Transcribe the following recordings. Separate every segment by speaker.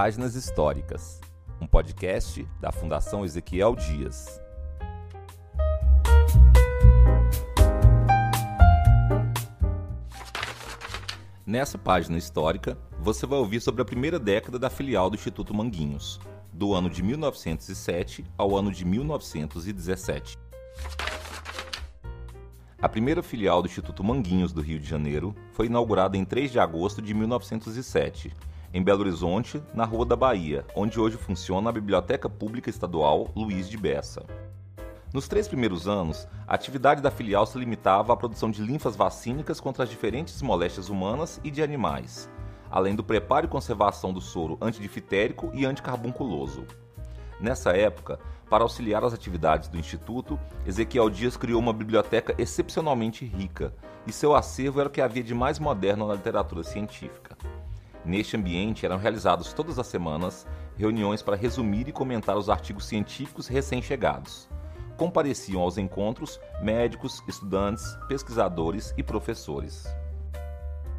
Speaker 1: Páginas Históricas, um podcast da Fundação Ezequiel Dias. Nessa página histórica, você vai ouvir sobre a primeira década da filial do Instituto Manguinhos, do ano de 1907 ao ano de 1917. A primeira filial do Instituto Manguinhos do Rio de Janeiro foi inaugurada em 3 de agosto de 1907, em Belo Horizonte, na Rua da Bahia, onde hoje funciona a Biblioteca Pública Estadual Luiz de Bessa. Nos três primeiros anos, a atividade da filial se limitava à produção de linfas vacínicas contra as diferentes moléstias humanas e de animais, além do preparo e conservação do soro antidifitérico e anticarbunculoso. Nessa época, para auxiliar as atividades do Instituto, Ezequiel Dias criou uma biblioteca excepcionalmente rica, e seu acervo era o que havia de mais moderno na literatura científica. Neste ambiente eram realizadas todas as semanas reuniões para resumir e comentar os artigos científicos recém-chegados. Compareciam aos encontros médicos, estudantes, pesquisadores e professores.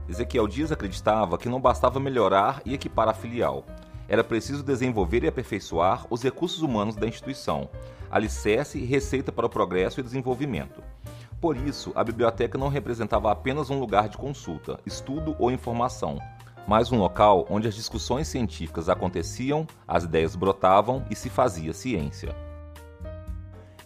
Speaker 1: Ezequiel Dias acreditava que não bastava melhorar e equipar a filial, era preciso desenvolver e aperfeiçoar os recursos humanos da instituição, alicerce e receita para o progresso e desenvolvimento. Por isso, a biblioteca não representava apenas um lugar de consulta, estudo ou informação, mas um local onde as discussões científicas aconteciam, as ideias brotavam e se fazia ciência.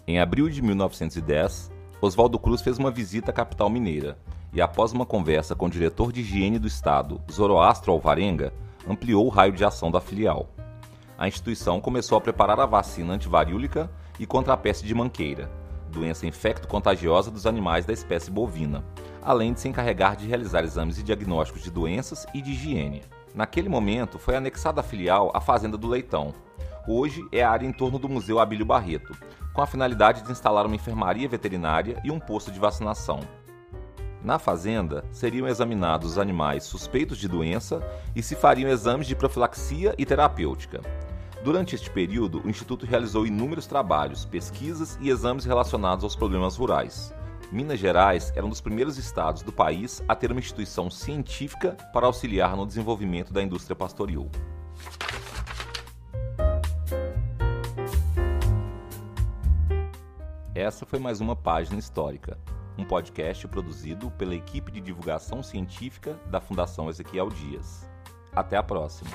Speaker 1: Em abril de 1910, Oswaldo Cruz fez uma visita à capital mineira e, após uma conversa com o diretor de higiene do estado, Zoroastro Alvarenga, ampliou o raio de ação da filial. A instituição começou a preparar a vacina antivarílica e contra a peste de manqueira, doença infecto-contagiosa dos animais da espécie bovina, além de se encarregar de realizar exames e diagnósticos de doenças e de higiene. Naquele momento, foi anexada à filial a Fazenda do Leitão. Hoje é a área em torno do Museu Abílio Barreto, com a finalidade de instalar uma enfermaria veterinária e um posto de vacinação. Na fazenda, seriam examinados os animais suspeitos de doença e se fariam exames de profilaxia e terapêutica. Durante este período, o Instituto realizou inúmeros trabalhos, pesquisas e exames relacionados aos problemas rurais. Minas Gerais era um dos primeiros estados do país a ter uma instituição científica para auxiliar no desenvolvimento da indústria pastoril. Essa foi mais uma página histórica um podcast produzido pela equipe de divulgação científica da Fundação Ezequiel Dias. Até a próxima!